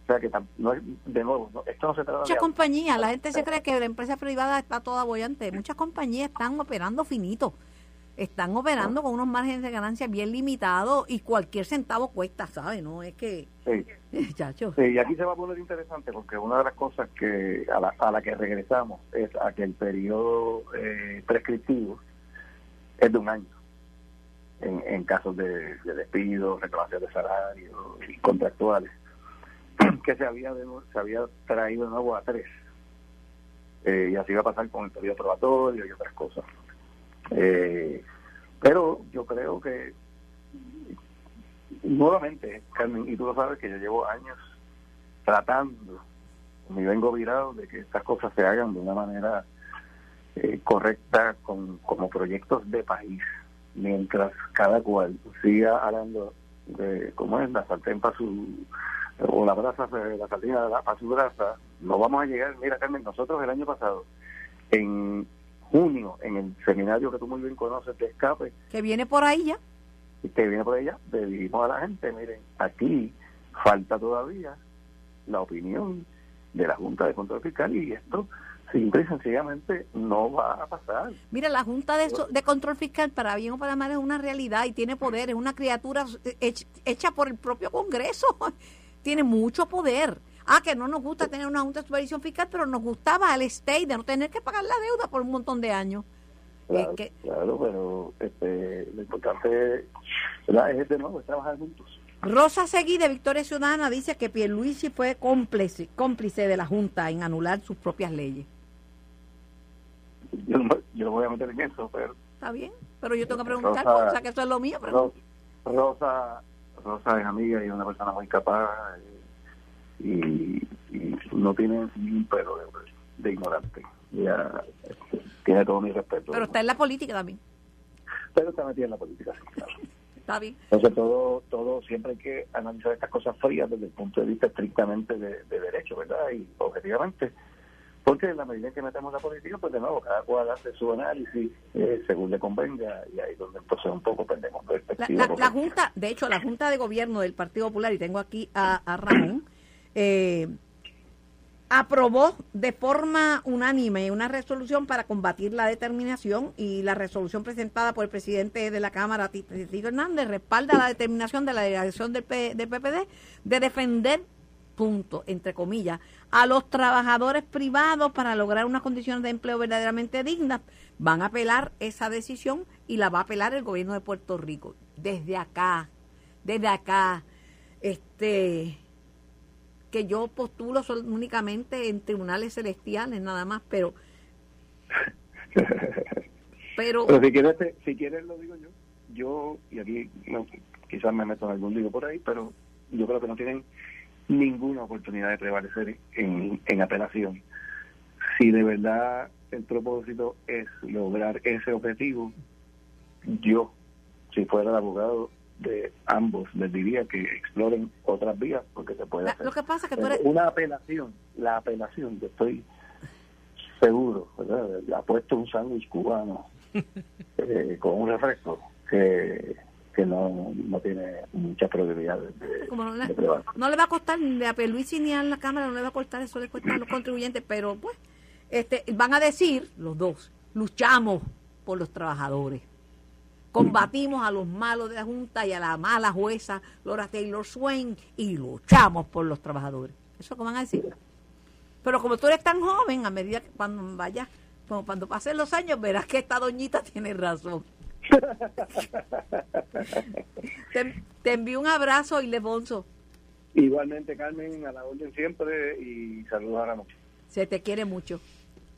O sea que no es, de nuevo, esto no se trata Muchas compañías, la gente se cree que la empresa privada está toda bollante. Muchas compañías están operando finito. Están operando con unos márgenes de ganancia bien limitados y cualquier centavo cuesta, ¿sabes? No es que... Sí. sí, y aquí se va a poner interesante porque una de las cosas que a la, a la que regresamos es a que el periodo eh, prescriptivo es de un año en, en casos de, de despido, reclamación de salarios y contractuales que se había se había traído de nuevo a tres. Eh, y así va a pasar con el periodo probatorio y otras cosas. Eh, pero yo creo que nuevamente Carmen y tú lo sabes que yo llevo años tratando me vengo virado de que estas cosas se hagan de una manera eh, correcta con, como proyectos de país mientras cada cual siga hablando de cómo es la sartén para su o la brasa, la sardina para su brasa, no vamos a llegar. Mira, Carmen, nosotros el año pasado, en junio, en el seminario que tú muy bien conoces de escape. Que viene por ahí ya. Que viene por ahí ya, le dijimos a la gente, miren, aquí falta todavía la opinión de la Junta de Control Fiscal y esto simple y sencillamente no va a pasar. Mira, la Junta de, de, Control Fiscal, para bien o para mal, es una realidad y tiene poder, es una criatura hecha por el propio Congreso tiene mucho poder. Ah, que no nos gusta tener una junta de supervisión fiscal, pero nos gustaba el state de no tener que pagar la deuda por un montón de años. Claro, claro pero este, lo importante es de nuevo trabajar juntos. Rosa Seguí de Victoria Ciudadana dice que Pierluisi fue cómplice, cómplice de la Junta en anular sus propias leyes. Yo no, voy a meter en eso, pero... Está bien, pero yo tengo que preguntar, o sea que eso es lo mío. Pero... Rosa Rosa es amiga y una persona muy capaz y, no tiene ni un pelo de, ignorante. Ella tiene todo mi respeto. Pero está en la política también. Pero está metida en la política, sí, claro. Está bien. Entonces todo, todo siempre hay que analizar estas cosas frías desde el punto de vista estrictamente de, de derecho, ¿verdad? Y objetivamente porque en la medida que metemos la política, pues de nuevo, cada cual hace su análisis eh, según le convenga y ahí donde entonces un poco perdemos perspectiva. La, Junta, de hecho, la Junta de Gobierno del Partido Popular, y tengo aquí a, Ramón, eh, aprobó de forma unánime una resolución para combatir la determinación y la resolución presentada por el presidente de la Cámara, Tito Hernández, respalda la determinación de la delegación del, del PPD de defender punto, entre comillas, a los trabajadores privados para lograr unas condiciones de empleo verdaderamente dignas, van a apelar esa decisión y la va a apelar el gobierno de Puerto Rico. Desde acá, desde acá, este que yo postulo únicamente en tribunales celestiales nada más, pero Pero, Pero si quieres, te- si quieres lo digo yo. Yo, y aquí no, quizás me meto en algún lío por ahí, pero yo creo que no tienen ninguna oportunidad de prevalecer en, en apelación. Si de verdad el propósito es lograr ese objetivo, yo, si fuera el abogado de ambos, les diría que exploren otras vías porque se puede la- hacer. lo que pasa es que tú Pero eres... Una apelación, la apelación, yo estoy seguro, ¿verdad? Le apuesto un sándwich cubano eh, con un refresco que, que no, no tiene de, Como no, le, prevalecer. no le va a costar ni a Pierluisi ni a la Cámara, no le va a costar, eso le cuesta a los contribuyentes, pero pues este, van a decir los dos, luchamos por los trabajadores, combatimos a los malos de la Junta y a la mala jueza Laura Taylor Swain y luchamos por los trabajadores. Eso que van a decir. Pero como tú eres tan joven, a medida que cuando vayas, como cuando pasen los años, verás que esta doñita tiene razón. te, te envío un abrazo, Ildefonso. Igualmente, Carmen, a la orden siempre y saludos a la noche. Se te quiere mucho.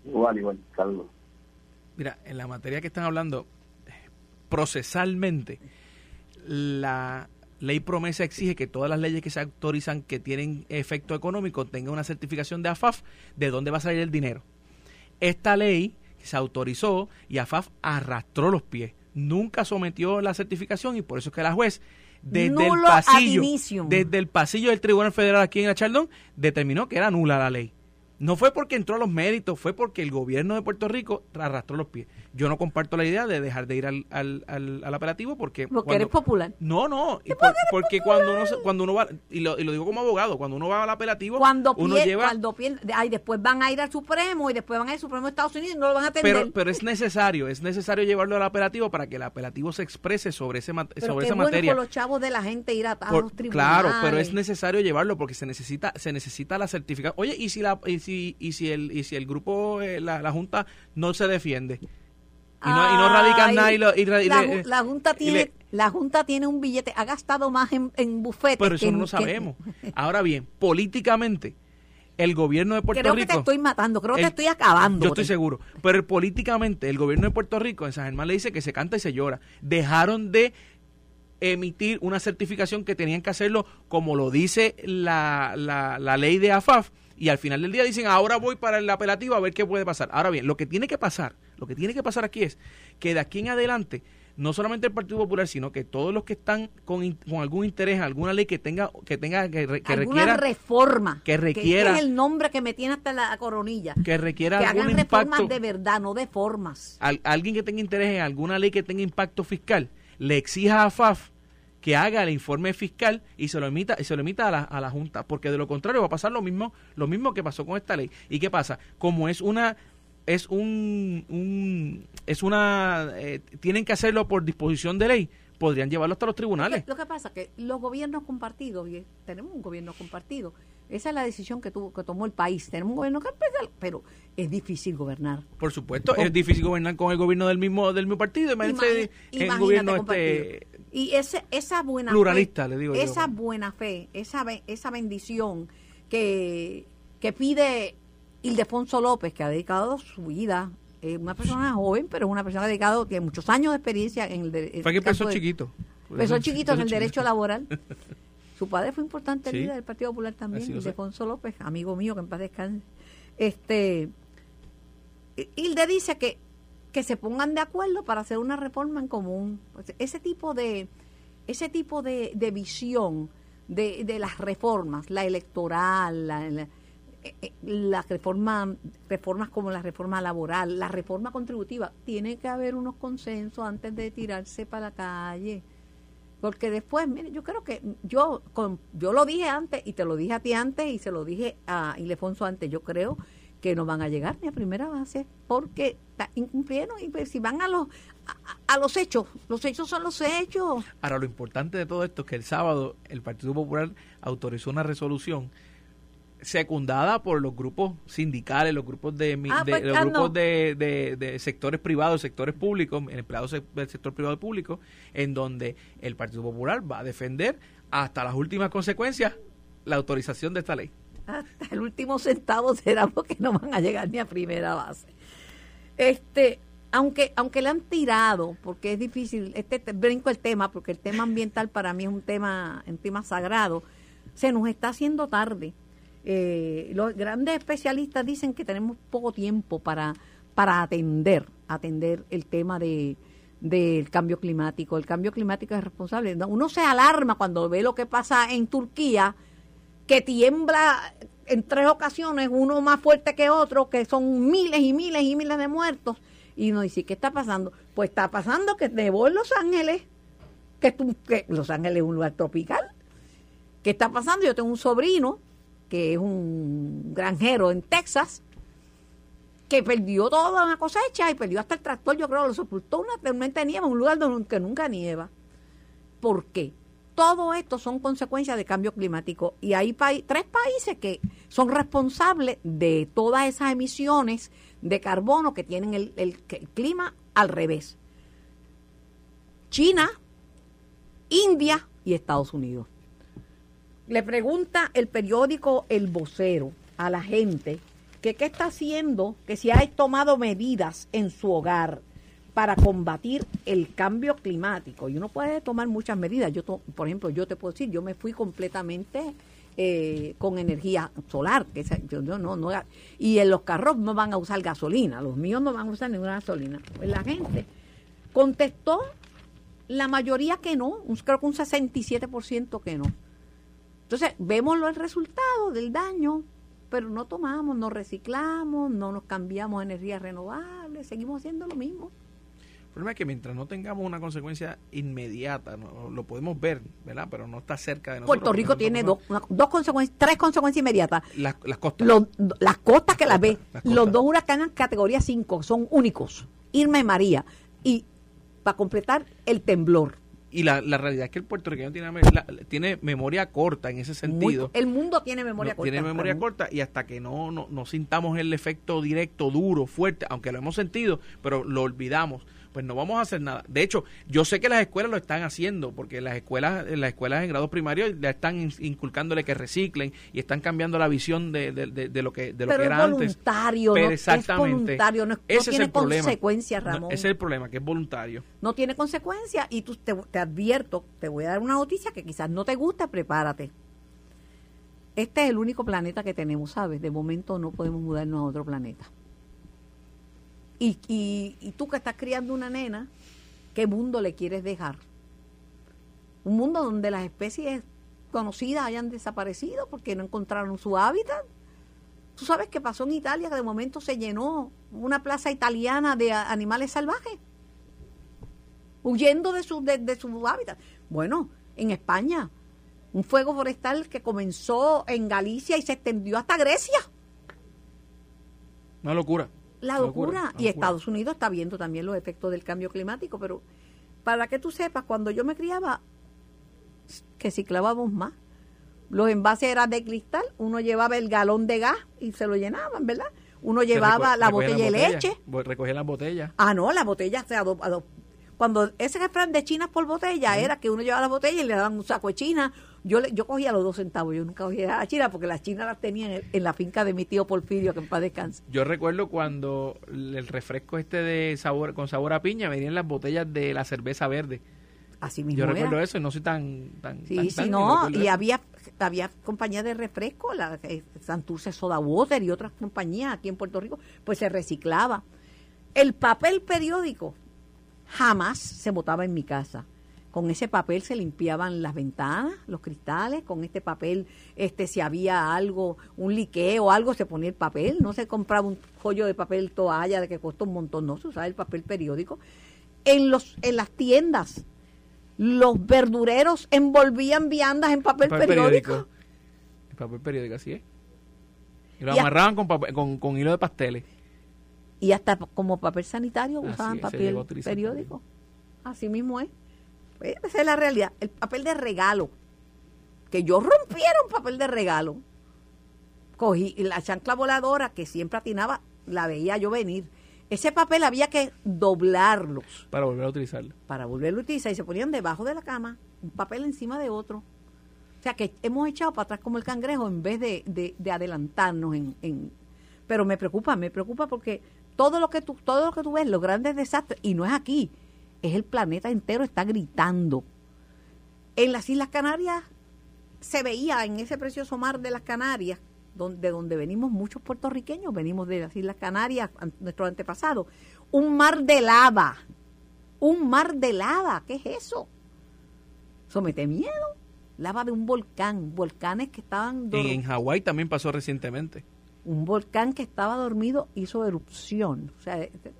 Igual, igual, saludos. Mira, en la materia que están hablando, procesalmente, la ley promesa exige que todas las leyes que se autorizan que tienen efecto económico tengan una certificación de AFAF de dónde va a salir el dinero. Esta ley se autorizó y AFAF arrastró los pies. Nunca sometió la certificación y por eso es que la juez desde el Nulo pasillo desde el pasillo del Tribunal Federal aquí en el Chaldón determinó que era nula la ley. No fue porque entró a los méritos, fue porque el gobierno de Puerto Rico arrastró los pies. Yo no comparto la idea de dejar de ir al, al, al, al apelativo porque... Porque cuando- eres popular. No, no, por- porque cuando uno, cuando uno va, y lo, y lo digo como abogado, cuando uno va al apelativo, Cuando, uno pier- lleva... cuando pier- ay, después van a ir al Supremo y después van a ir al Supremo de Estados Unidos y no lo van a atender. Pero, pero es necesario, es necesario llevarlo al apelativo para que el apelativo se exprese sobre, ese, Pero sobre esa bueno materia. por los chavos de la gente ir a, a Por- los tribunales. claro, pero es necesario llevarlo porque se necesita se necesita la certificación. Oye, y si la y si y si el y si el grupo eh, la, la junta no se defiende y no, y no radican nada y, lo- y la, le- ju- la junta tiene le- la junta tiene un billete ha gastado más en, en bufetes pero eso que no lo que- sabemos. Ahora bien, políticamente el gobierno de Puerto creo que Rico te estoy matando creo que el- te estoy acabando Yo estoy seguro. Pero políticamente, el gobierno de Puerto Rico en San Germán le dice que se canta y se llora. Dejaron de emitir una certificación que tenían que hacerlo como lo dice la, la, la ley de AFAF. Y al final del día dicen, ahora voy para el apelativo a ver qué puede pasar. Ahora bien, lo que tiene que pasar, lo que tiene que pasar aquí es que de aquí en adelante, no solamente el Partido Popular, sino que todos los que están con, con algún interés, en alguna ley que tenga, que tenga, que, re- que requiera, reforma que requiera- es el nombre que me tiene hasta la coronilla que requiera que algún hagan reformas impacto. de verdad no de formas al- alguien que tenga interés en alguna ley que tenga impacto fiscal le exija a FAF que haga el informe fiscal y se lo emita y se lo emita a la, a la junta porque de lo contrario va a pasar lo mismo lo mismo que pasó con esta ley y qué pasa como es una es un, un- es una eh, tienen que hacerlo por disposición de ley podrían llevarlo hasta los tribunales Lo que pasa es que los gobiernos compartidos, y tenemos un gobierno compartido, esa es la decisión que tuvo que tomó el país. Tenemos un gobierno compartido, pero es difícil gobernar. por supuesto es difícil gobernar con el gobierno del mismo del mismo partido imagínate imagínate gobierno compartido. este Y ese, esa buena Pluralista, fe, le digo yo. esa buena fe, esa, esa bendición que, que pide Ildefonso López, que ha dedicado su vida, es una persona joven, pero es una persona que ha dedicado, tiene muchos años de experiencia en el, de- fue que empezó chiquito Empezó chiquito en el derecho laboral. Su padre fue importante Sí. líder del Partido Popular también. Ildefonso López, amigo mío, que en paz descanse. Este, Hilde dice que, que se pongan de acuerdo para hacer una reforma en común. Ese tipo de, ese tipo de, de visión de, de las reformas, la electoral, la, la- eh, eh, las reformas, reformas como la reforma laboral, la reforma contributiva, tiene que haber unos consensos antes de tirarse para la calle. Porque después, mire, yo creo que yo con, yo lo dije antes y te lo dije a ti antes y se lo dije a Ildefonso antes, yo creo que no van a llegar ni a primera base porque incumplieron y pues, si van a los a los hechos, los hechos son los hechos. Ahora, lo importante de todo esto es que el sábado el Partido Popular autorizó una resolución secundada por los grupos sindicales, los grupos de, Ah, pues, los ah, grupos no. de, de- de sectores privados, sectores públicos, empleados del sector privado y público, en donde el Partido Popular va a defender hasta las últimas consecuencias la autorización de esta ley. hasta el último centavo será porque no van a llegar ni a primera base. Este, aunque aunque le han tirado, porque es difícil, este te- brinco el tema, porque el tema ambiental para mí es un tema, un tema sagrado, se nos está haciendo tarde. Eh, los grandes especialistas dicen que tenemos poco tiempo para, para atender, atender el tema de del cambio climático. El cambio climático es responsable. No, Uno se alarma cuando ve lo que pasa en Turquía, que tiembla en tres ocasiones, uno más fuerte que otro, que son miles y miles y miles de muertos. Y uno dice, ¿qué está pasando? Pues está pasando que nevó en Los Ángeles, que, que Los Ángeles es un lugar tropical. ¿Qué está pasando? Yo tengo un sobrino que es un granjero en Texas, que perdió toda una cosecha y perdió hasta el tractor, yo creo, lo sepultó una tormenta de nieve un lugar donde nunca nieva. ¿Por qué? Todo esto son consecuencias de cambio climático y hay tres países que son responsables de todas esas emisiones de carbono que tienen el clima al revés. China, India y Estados Unidos. Le pregunta el periódico El Vocero a la gente que qué está haciendo, que si ha tomado medidas en su hogar para combatir el cambio climático. Y uno puede tomar muchas medidas. Yo, por ejemplo, yo te puedo decir, yo me fui completamente eh, con energía solar. Que esa- yo, yo no, no, y en los carros no van a usar gasolina, los míos no van a usar ninguna gasolina. Pues la gente contestó la mayoría que no, creo que un 67% que no. Entonces, vemos los resultados del daño, pero no tomamos, no reciclamos, no nos cambiamos a energías renovables, seguimos haciendo lo mismo. El problema es que mientras no tengamos una consecuencia inmediata, no, lo podemos ver, ¿verdad? Pero no está cerca de nosotros. Puerto Rico tiene dos, dos consecuencias, tres consecuencias inmediatas. Las, las costas. Los- las costas que las ve, las los dos huracanes categoría 5 son únicos, Irma y María. Y para completar, el temblor. Y la, la realidad es que el puertorriqueño tiene, la- tiene memoria corta en ese Muy- sentido. el mundo tiene memoria No, corta. Tiene memoria corta y hasta que no, no, no sintamos el efecto directo, duro, fuerte, aunque lo hemos sentido, pero lo olvidamos, pues no vamos a hacer nada. De hecho, yo sé que las escuelas lo están haciendo, porque las escuelas, en las escuelas en grados primarios ya están in- inculcándole que reciclen y están cambiando la visión de, de- de- de lo que de lo Pero que es era antes. voluntario, no, exactamente. es voluntario, no, no Ese es tiene problema. consecuencias, No, Ramón. ese es el problema, que es voluntario. no tiene consecuencias y tú te, te advierto, te voy a dar una noticia que quizás no te gusta, prepárate. Este es el único planeta que tenemos, ¿sabes? De momento no podemos mudarnos a otro planeta. Y, y, tú que estás criando una nena, ¿qué mundo le quieres dejar? Un mundo donde las especies conocidas hayan desaparecido porque no encontraron su hábitat. ¿Tú sabes qué pasó en Italia? Que de momento se llenó una plaza italiana de animales salvajes huyendo de su, de, de su hábitat. Bueno, en España, un fuego forestal que comenzó en Galicia y se extendió hasta Grecia. Una locura. La locura. Y locura. Estados Unidos está viendo también los efectos del cambio climático, pero para que tú sepas, cuando yo me criaba, que si clavábamos más. Los envases eran de cristal, uno llevaba el galón de gas y se lo llenaban, ¿verdad? Uno llevaba la botella de las leche. botellas, Recogían las botellas. Ah, no, la botella se adop- adop- Cuando ese refrán de chinas por botella era que uno llevaba la botella y le daban un saco de china. Yo le- yo cogía los dos centavos, yo nunca cogía la china porque las chinas las tenían en, en la finca de mi tío Porfirio, que en paz descanse. Yo recuerdo cuando el refresco este de sabor con sabor a piña venían las botellas de la cerveza verde. Así mismo Yo era. recuerdo eso y no soy tan tan Sí, tan, sí, tan, no, y eso. había, había compañías de refresco, la eh, Santurce Soda Water y otras compañías aquí en Puerto Rico, pues se reciclaba. El papel periódico jamás se botaba en mi casa. Con ese papel se limpiaban las ventanas, los cristales, con este papel, este si había algo, un liqueo o algo, se ponía el papel, no se compraba un joyo de papel toalla de que costó un montón, no se usaba el papel periódico. En los en las tiendas los verdureros envolvían viandas en papel, Papel periódico. El papel periódico, así es. Y lo Y amarraban con, papel- con, con hilo de pasteles. Y hasta como papel sanitario usaban papel periódico. Así mismo es. Esa es la realidad. El papel de regalo. Que yo rompiera un papel de regalo. Cogí la chancla voladora que siempre atinaba, la veía yo venir. Ese papel había que doblarlos para volver a utilizarlo. para volverlo a utilizar y se ponían debajo de la cama, un papel encima de otro. O sea que hemos echado para atrás como el cangrejo en vez de, de- de adelantarnos en, en... Pero me preocupa, me preocupa porque todo lo que tú, todo lo que tú ves, los grandes desastres, y no es aquí, es el planeta entero está gritando. En las Islas Canarias se veía en ese precioso mar de las Canarias, donde, de donde venimos muchos puertorriqueños, venimos de las Islas Canarias, an- nuestros antepasados, un mar de lava, un mar de lava, ¿qué es eso? Eso mete miedo. Lava de un volcán, volcanes que estaban En, en Hawái también pasó recientemente. un volcán que estaba dormido hizo erupción. O sea, este,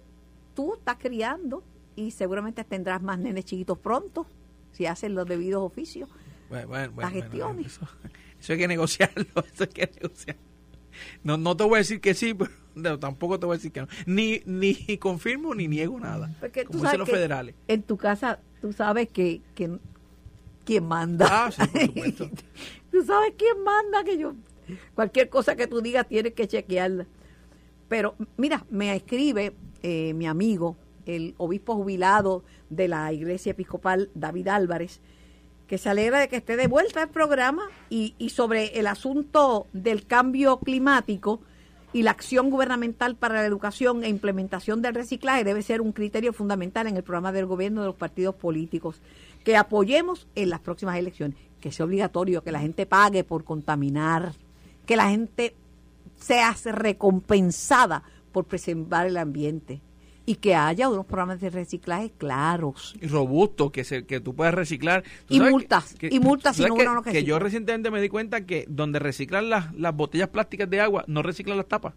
tú estás criando y seguramente tendrás más nenes chiquitos pronto si haces los debidos oficios. Bueno, bueno, bueno, Las gestiones. eso, eso hay que negociarlo, eso hay que negociar. No, no te voy a decir que sí, pero no, tampoco te voy a decir que no. Ni, ni confirmo ni niego nada. Porque tú como sabes dicen los federales. En tu casa, tú sabes que, que quién manda. Ah, sí, por supuesto. tú sabes quién manda que yo cualquier cosa que tú digas tienes que chequearla. Pero mira, me escribe eh, mi amigo, el obispo jubilado de la Iglesia Episcopal David Álvarez, que se alegra de que esté de vuelta al programa y, y sobre el asunto del cambio climático y la acción gubernamental para la educación e implementación del reciclaje debe ser un criterio fundamental en el programa del gobierno de los partidos políticos. Que apoyemos en las próximas elecciones, que sea obligatorio, que la gente pague por contaminar, que la gente sea recompensada por preservar el ambiente y que haya unos programas de reciclaje claros. Y robusto, que se, que tú puedas reciclar. ¿Tú Y multas, que- y multas si ¿sabes no que, uno no que yo recientemente me di cuenta que donde reciclan las, las botellas plásticas de agua, no reciclan las tapas.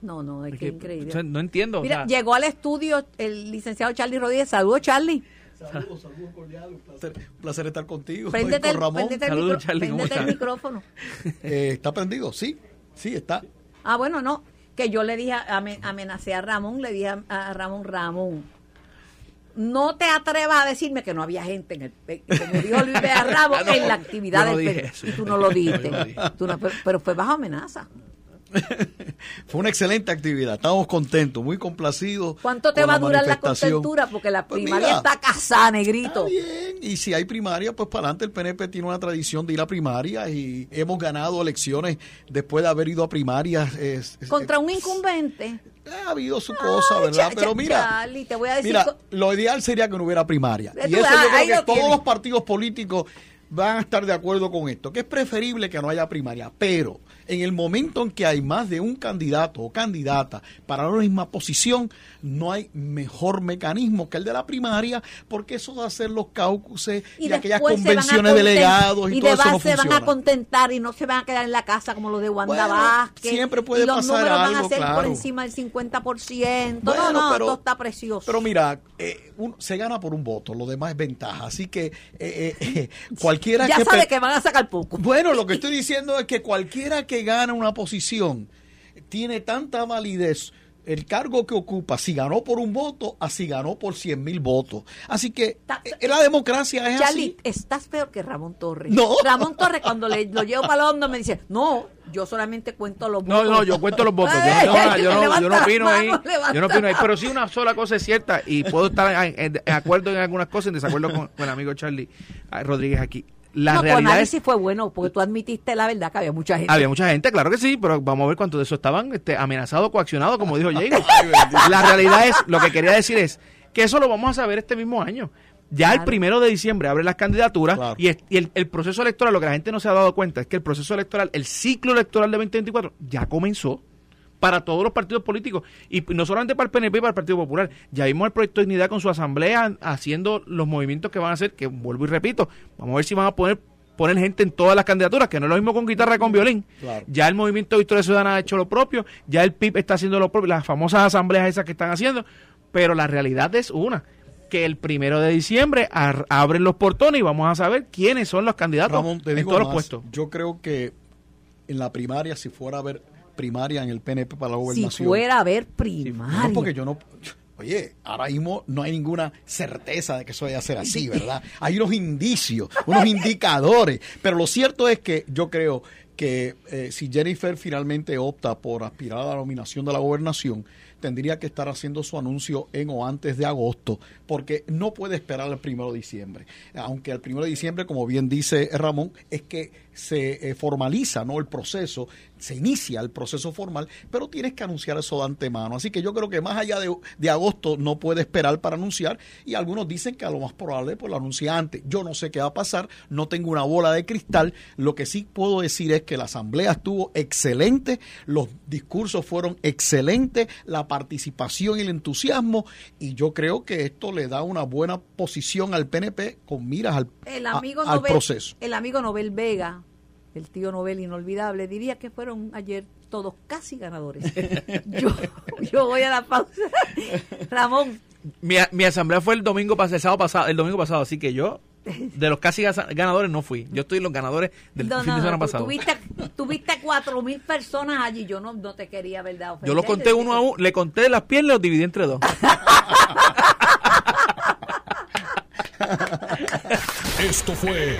No, no, es que increíble. o sea, no entiendo. o Mira, sea, llegó al estudio el licenciado Charlie Rodríguez. Saludos, Charlie. Saludos, saludos cordiales. Un placer, un placer estar contigo. Préndete, y el, con Ramón. préndete el Saludos, micro- Charlie, ¿cómo préndete el estás? micrófono. Eh, ¿Está prendido? Sí, sí, está. Ah, bueno, no. Que yo le dije, ame- amenacé a Ramón, le dije a, Ramón, Ramón, no te atrevas a decirme que no había gente en el, como dijo Luis Vega Ramos, Ah, no, en la actividad no del. Y tú no lo dijiste. No, dije. Tú pero, pero fue bajo amenaza. Fue una excelente actividad. Estamos contentos, muy complacidos. ¿Cuánto te va a durar la contentura? Porque la Pues primaria mira, está casada, Está negrito. bien, y si hay primaria, pues para adelante el PNP tiene una tradición de ir a primarias y hemos ganado elecciones después de haber ido a primarias. Contra un incumbente. ha habido su cosa, Ay, ¿verdad? Pero mira, Charlie, te voy a decir mira, co- lo ideal sería que no hubiera primaria. Eh, Y tú, eso ah, yo creo lo que todos los partidos políticos van a estar de acuerdo con esto, que es preferible que no haya primaria, pero en el momento en que hay más de un candidato o candidata para la misma posición, no hay mejor mecanismo que el de la primaria, porque eso de hacer los caucuses y, aquellas después se van a convenciones delegados y, y todo eso no se van a funciona. contentar y no se van a quedar en la casa como los de Wanda Bueno, Vázquez. siempre puede y los pasar números van a algo, ser por encima del 50%. Bueno, no, no, pero- todo está precioso. Pero mira, eh, uno- se gana por un voto, lo demás es ventaja. Así que eh, eh, cualquiera ya que... sabe pe- que van a sacar poco. Bueno, lo que estoy diciendo es que cualquiera que gana una posición tiene tanta validez el cargo que ocupa, si ganó por un voto, así ganó por 100 mil votos. Así que Ta- eh, la democracia es Charlie, así. estás peor que Ramón Torres. No. Ramón Torres, cuando le, lo llevo para Londres, me dice, no, yo solamente cuento los No, votos. no, yo cuento los votos. Yo no, Eh, yo no, yo no opino ahí. Yo no opino ahí. Pero sí una sola cosa es cierta y puedo estar en, en- en acuerdo en algunas cosas, en desacuerdo con, con el amigo Charlie ah, Rodríguez aquí. La no, tu realidad es análisis fue bueno, porque tú admitiste la verdad que había mucha gente. Había mucha gente, claro que sí, pero vamos a ver cuántos de esos estaban este, amenazados, coaccionados, como dijo Diego. La realidad es, lo que quería decir es que eso lo vamos a saber este mismo año. Ya el primero de diciembre abren las candidaturas Claro. y, es- y el, el proceso electoral, lo que la gente no se ha dado cuenta es que el proceso electoral, el ciclo electoral de 2024 ya comenzó para todos los partidos políticos y no solamente para el PNP y para el Partido Popular. Ya vimos el proyecto de dignidad con su asamblea haciendo los movimientos que van a hacer, que vuelvo y repito, vamos a ver si van a poner poner gente en todas las candidaturas, que no es lo mismo con guitarra que con violín. Claro. Ya el movimiento Victoria Ciudadana ha hecho lo propio, ya el PIB está haciendo lo propio, las famosas asambleas esas que están haciendo, pero la realidad es una, que el primero de diciembre abren los portones y vamos a saber quiénes son los candidatos Ramón, en todos los puestos. Yo creo que en la primaria, si fuera a haber primaria en el PNP para la si gobernación... fuera a haber primaria. No, porque yo no. Oye, ahora mismo no hay ninguna certeza de que eso vaya a ser así, ¿verdad? Hay unos indicios, unos indicadores. Pero lo cierto es que yo creo que eh, si Jennifer finalmente opta por aspirar a la nominación de la gobernación, tendría que estar haciendo su anuncio en o antes de agosto, porque no puede esperar al primero de diciembre. Aunque el primero de diciembre, como bien dice Ramón, es que se eh, formaliza ¿no? el proceso, se inicia el proceso formal, pero tienes que anunciar eso de antemano. Así que yo creo que más allá de, de agosto no puede esperar para anunciar y algunos dicen que a lo más probable pues lo anuncia antes. Yo no sé qué va a pasar, no tengo una bola de cristal. Lo que sí puedo decir es que la asamblea estuvo excelente, los discursos fueron excelentes, la participación y el entusiasmo y yo creo que esto le da una buena posición al PNP con miras al, el amigo a- al Nobel, proceso. El amigo Nobel Vega, el tío Nobel inolvidable, diría que fueron ayer todos casi ganadores. yo, yo voy a la pausa. Ramón, Mi, mi asamblea fue el domingo pasado, el sábado pasado, el domingo pasado, así que yo de los casi ganadores no fui. Yo estoy en los ganadores del no, fin no, de semana no, pasado. Tuviste, tuviste cuatro mil personas allí. Yo no, no te quería, ¿verdad? Yo los ofender, conté uno a uno, le conté las piernas y los dividí entre dos. Esto fue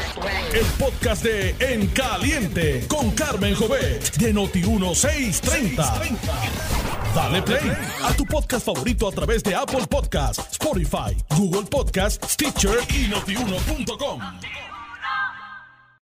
el podcast de En Caliente con Carmen Jovet de Noti1630. Dale play a tu podcast favorito a través de Apple Podcasts, Spotify, Google Podcasts, Stitcher y notiuno.com.